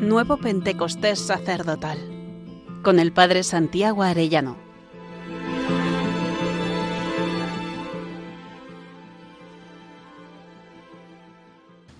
Nuevo Pentecostés Sacerdotal con el Padre Santiago Arellano.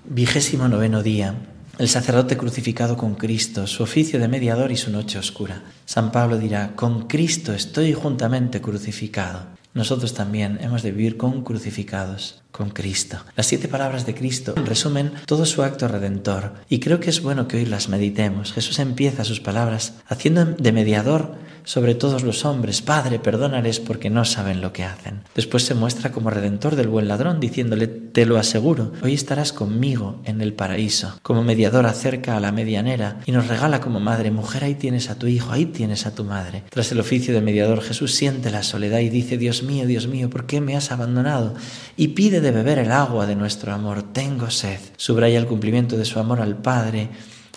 Vigésimo noveno día. El sacerdote crucificado con Cristo, su oficio de mediador y su noche oscura. San Pablo dirá, con Cristo estoy juntamente crucificado nosotros también hemos de vivir con crucificados, con Cristo. Las siete palabras de Cristo resumen todo su acto redentor y creo que es bueno que hoy las meditemos. Jesús empieza sus palabras haciendo de mediador sobre todos los hombres, Padre, perdónales porque no saben lo que hacen. Después se muestra como redentor del buen ladrón, diciéndole, te lo aseguro, hoy estarás conmigo en el paraíso. Como mediador acerca a la medianera y nos regala como madre, mujer, ahí tienes a tu hijo, ahí tienes a tu madre. Tras el oficio de mediador, Jesús siente la soledad y dice, Dios mío, Dios mío, ¿por qué me has abandonado? Y pide de beber el agua de nuestro amor, tengo sed. Subraya el cumplimiento de su amor al Padre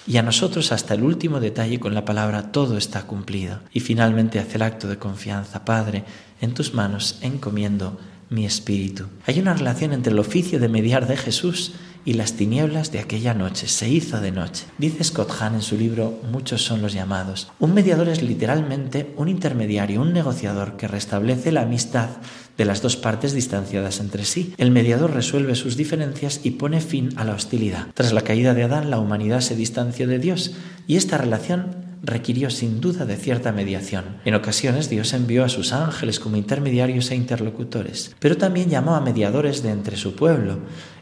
y a nosotros hasta el último detalle con la palabra todo está cumplido. Y finalmente hace el acto de confianza, Padre, en tus manos encomiendo mi espíritu. Hay una relación entre el oficio de mediar de Jesús y las tinieblas de aquella noche. Se hizo de noche. Dice Scott Hahn en su libro Muchos son los llamados. Un mediador es literalmente un intermediario, un negociador que restablece la amistad de las dos partes distanciadas entre sí. El mediador resuelve sus diferencias y pone fin a la hostilidad. Tras la caída de Adán, la humanidad se distanció de Dios y esta relación requirió sin duda de cierta mediación. En ocasiones Dios envió a sus ángeles como intermediarios e interlocutores, pero también llamó a mediadores de entre su pueblo.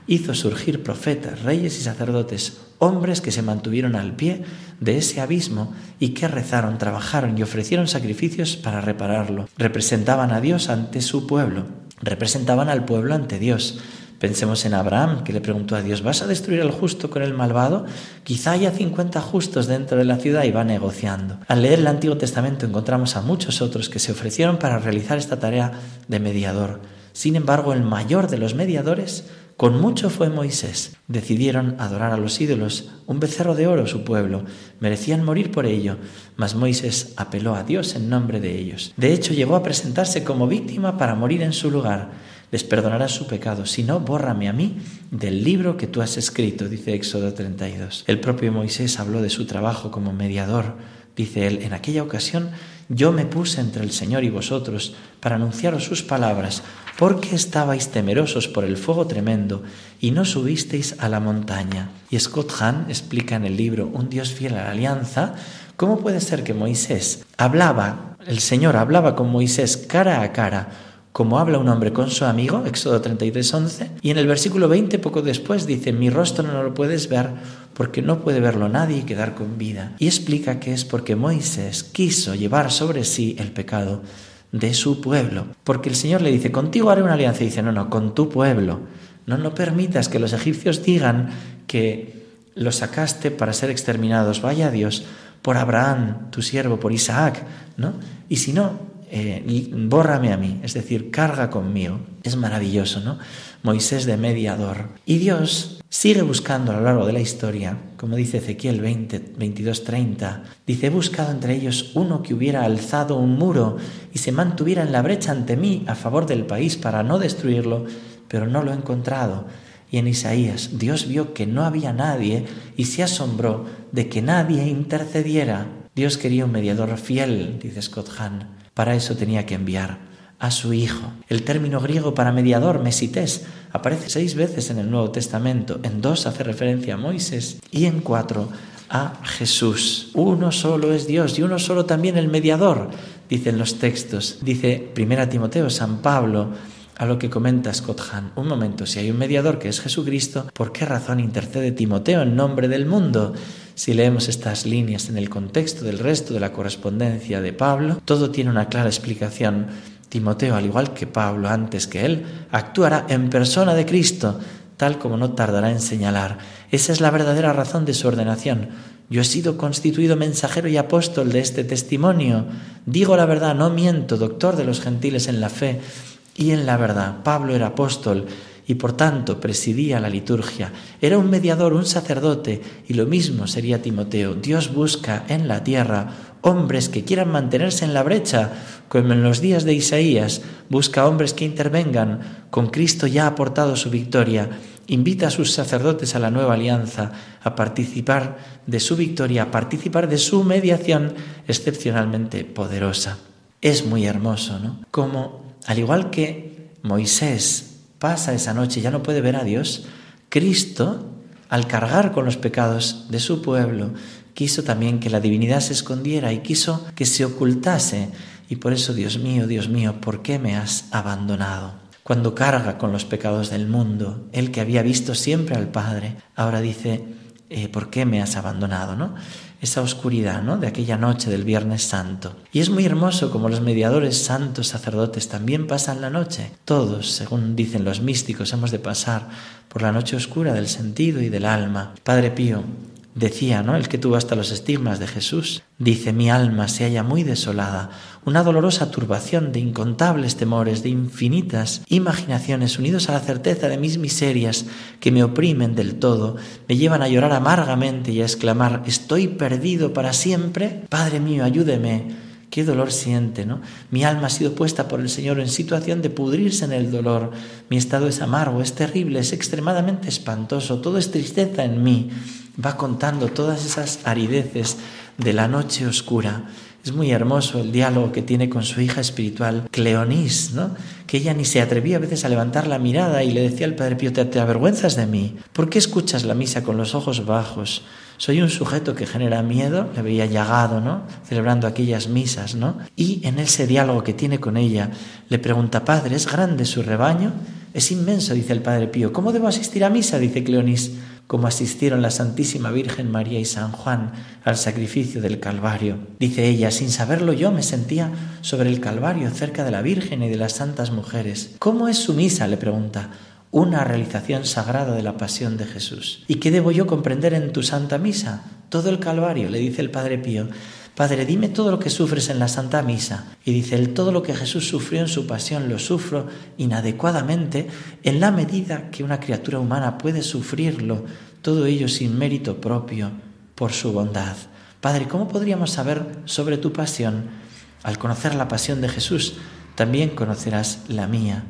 Hizo surgir profetas, reyes y sacerdotes, hombres que se mantuvieron al pie de ese abismo y que rezaron, trabajaron y ofrecieron sacrificios para repararlo. Representaban a Dios ante su pueblo, representaban al pueblo ante Dios Pensemos en Abraham, que le preguntó a Dios, ¿vas a destruir al justo con el malvado? Quizá haya 50 justos dentro de la ciudad y va negociando. Al leer el Antiguo Testamento encontramos a muchos otros que se ofrecieron para realizar esta tarea de mediador. Sin embargo, el mayor de los mediadores con mucho fue Moisés. Decidieron adorar a los ídolos, un becerro de oro su pueblo. Merecían morir por ello, mas Moisés apeló a Dios en nombre de ellos. De hecho, llegó a presentarse como víctima para morir en su lugar les perdonarás su pecado. Si no, bórrame a mí del libro que tú has escrito, dice Éxodo 32. El propio Moisés habló de su trabajo como mediador. Dice él, en aquella ocasión yo me puse entre el Señor y vosotros para anunciaros sus palabras, porque estabais temerosos por el fuego tremendo y no subisteis a la montaña. Y Scott Hahn explica en el libro Un Dios fiel a la alianza, cómo puede ser que Moisés hablaba, el Señor hablaba con Moisés cara a cara, como habla un hombre con su amigo, Éxodo 33, 11, y en el versículo 20, poco después, dice, mi rostro no lo puedes ver porque no puede verlo nadie y quedar con vida. Y explica que es porque Moisés quiso llevar sobre sí el pecado de su pueblo, porque el Señor le dice, contigo haré una alianza, y dice, no, no, con tu pueblo. No, no permitas que los egipcios digan que los sacaste para ser exterminados. Vaya Dios, por Abraham, tu siervo, por Isaac, ¿no? Y si no, eh, bórrame a mí, es decir, carga conmigo. Es maravilloso, ¿no? Moisés de mediador. Y Dios sigue buscando a lo largo de la historia, como dice Ezequiel 20, 22, 30, dice, he buscado entre ellos uno que hubiera alzado un muro y se mantuviera en la brecha ante mí a favor del país para no destruirlo, pero no lo he encontrado. Y en Isaías Dios vio que no había nadie y se asombró de que nadie intercediera. Dios quería un mediador fiel, dice Scott Hahn para eso tenía que enviar a su Hijo. El término griego para mediador, mesités, aparece seis veces en el Nuevo Testamento. En dos hace referencia a Moisés y en cuatro a Jesús. Uno solo es Dios y uno solo también el mediador, dicen los textos. Dice 1 Timoteo, San Pablo, a lo que comenta Scott Hahn. Un momento, si hay un mediador que es Jesucristo, ¿por qué razón intercede Timoteo en nombre del mundo? Si leemos estas líneas en el contexto del resto de la correspondencia de Pablo, todo tiene una clara explicación. Timoteo, al igual que Pablo antes que él, actuará en persona de Cristo, tal como no tardará en señalar. Esa es la verdadera razón de su ordenación. Yo he sido constituido mensajero y apóstol de este testimonio. Digo la verdad, no miento, doctor de los gentiles en la fe y en la verdad. Pablo era apóstol y por tanto presidía la liturgia. Era un mediador, un sacerdote, y lo mismo sería Timoteo. Dios busca en la tierra hombres que quieran mantenerse en la brecha, como en los días de Isaías, busca hombres que intervengan. Con Cristo ya ha aportado su victoria invita a sus sacerdotes a la nueva alianza a participar de su victoria, a participar de su mediación excepcionalmente poderosa. Es muy hermoso, ¿no? Como, al igual que Moisés pasa esa noche y ya no puede ver a Dios, Cristo, al cargar con los pecados de su pueblo, quiso también que la divinidad se escondiera y quiso que se ocultase. Y por eso, Dios mío, Dios mío, ¿por qué me has abandonado? Cuando carga con los pecados del mundo, él que había visto siempre al Padre, ahora dice, eh, ¿por qué me has abandonado? ¿no? Esa oscuridad ¿no? de aquella noche del Viernes Santo. Y es muy hermoso como los mediadores santos sacerdotes también pasan la noche. Todos, según dicen los místicos, hemos de pasar por la noche oscura del sentido y del alma. Padre Pío, Decía, ¿no? El que tuvo hasta los estigmas de Jesús. Dice, mi alma se halla muy desolada, una dolorosa turbación de incontables temores, de infinitas imaginaciones unidos a la certeza de mis miserias que me oprimen del todo, me llevan a llorar amargamente y a exclamar, estoy perdido para siempre. Padre mío, ayúdeme. Qué dolor siente, ¿no? Mi alma ha sido puesta por el Señor en situación de pudrirse en el dolor. Mi estado es amargo, es terrible, es extremadamente espantoso, todo es tristeza en mí va contando todas esas arideces de la noche oscura. Es muy hermoso el diálogo que tiene con su hija espiritual, Cleonis, ¿no? que ella ni se atrevía a veces a levantar la mirada y le decía al Padre Pío, ¿te avergüenzas de mí? ¿Por qué escuchas la misa con los ojos bajos? Soy un sujeto que genera miedo, le veía llagado, ¿no? Celebrando aquellas misas, ¿no? Y en ese diálogo que tiene con ella, le pregunta, Padre, ¿es grande su rebaño? Es inmenso, dice el Padre Pío. ¿Cómo debo asistir a misa? dice Cleonis como asistieron la Santísima Virgen María y San Juan al sacrificio del Calvario. Dice ella, sin saberlo yo me sentía sobre el Calvario cerca de la Virgen y de las santas mujeres. ¿Cómo es su misa? le pregunta. Una realización sagrada de la pasión de Jesús. ¿Y qué debo yo comprender en tu santa misa? Todo el Calvario, le dice el Padre Pío. Padre, dime todo lo que sufres en la Santa Misa. Y dice él, todo lo que Jesús sufrió en su pasión lo sufro inadecuadamente en la medida que una criatura humana puede sufrirlo, todo ello sin mérito propio, por su bondad. Padre, ¿cómo podríamos saber sobre tu pasión? Al conocer la pasión de Jesús, también conocerás la mía.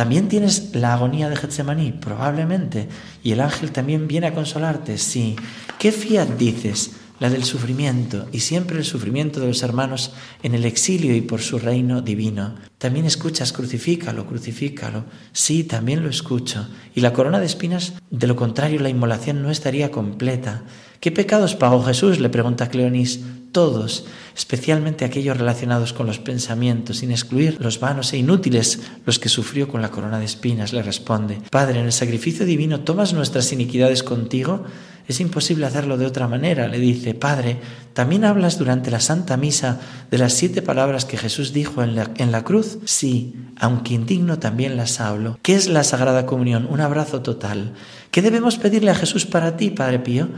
¿También tienes la agonía de Getsemaní? Probablemente. ¿Y el ángel también viene a consolarte? Sí. ¿Qué fiat dices? La del sufrimiento y siempre el sufrimiento de los hermanos en el exilio y por su reino divino. También escuchas, crucifícalo, crucifícalo. Sí, también lo escucho. Y la corona de espinas, de lo contrario, la inmolación no estaría completa. ¿Qué pecados pagó Jesús? le pregunta Cleonis. Todos, especialmente aquellos relacionados con los pensamientos, sin excluir los vanos e inútiles, los que sufrió con la corona de espinas, le responde. Padre, en el sacrificio divino tomas nuestras iniquidades contigo es imposible hacerlo de otra manera. Le dice, Padre, ¿también hablas durante la Santa Misa de las siete palabras que Jesús dijo en la, cruz? Sí, aunque indigno también las hablo. ¿Qué es la Sagrada Comunión? Un abrazo total. ¿Qué debemos pedirle a Jesús para ti, Padre Pío?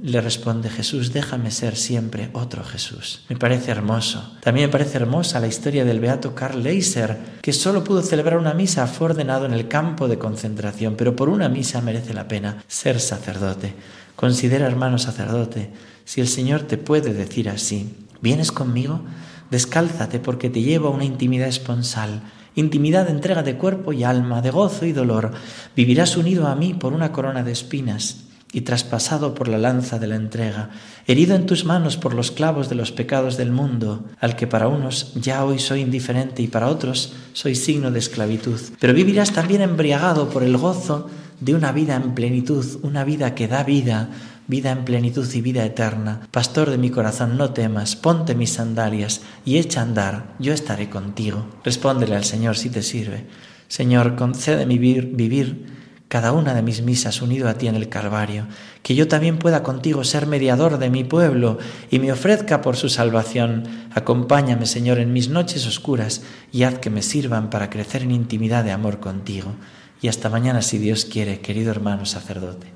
Le responde Jesús, déjame ser siempre otro Jesús. Me parece hermoso. También me parece hermosa la historia del beato Karl Leiser, que solo pudo celebrar una misa, fue ordenado en el campo de concentración, pero por una misa merece la pena ser sacerdote. Considera, hermano sacerdote, si el Señor te puede decir así, ¿vienes conmigo? Descálzate porque te llevo a una intimidad esponsal, intimidad de entrega de cuerpo y alma, de gozo y dolor. Vivirás unido a mí por una corona de espinas y traspasado por la lanza de la entrega, herido en tus manos por los clavos de los pecados del mundo, al que para unos ya hoy soy indiferente y para otros soy signo de esclavitud. Pero vivirás también embriagado por el gozo de una vida en plenitud, una vida que da vida, vida en plenitud y vida eterna. Pastor de mi corazón, no temas, ponte mis sandalias y echa a andar, yo estaré contigo. Respóndele al Señor si te sirve. Señor, concédeme vivir, vivir cada una de mis misas unido a ti en el Calvario, que yo también pueda contigo ser mediador de mi pueblo y me ofrezca por su salvación. Acompáñame, Señor, en mis noches oscuras y haz que me sirvan para crecer en intimidad de amor contigo y hasta mañana si Dios quiere, querido hermano sacerdote.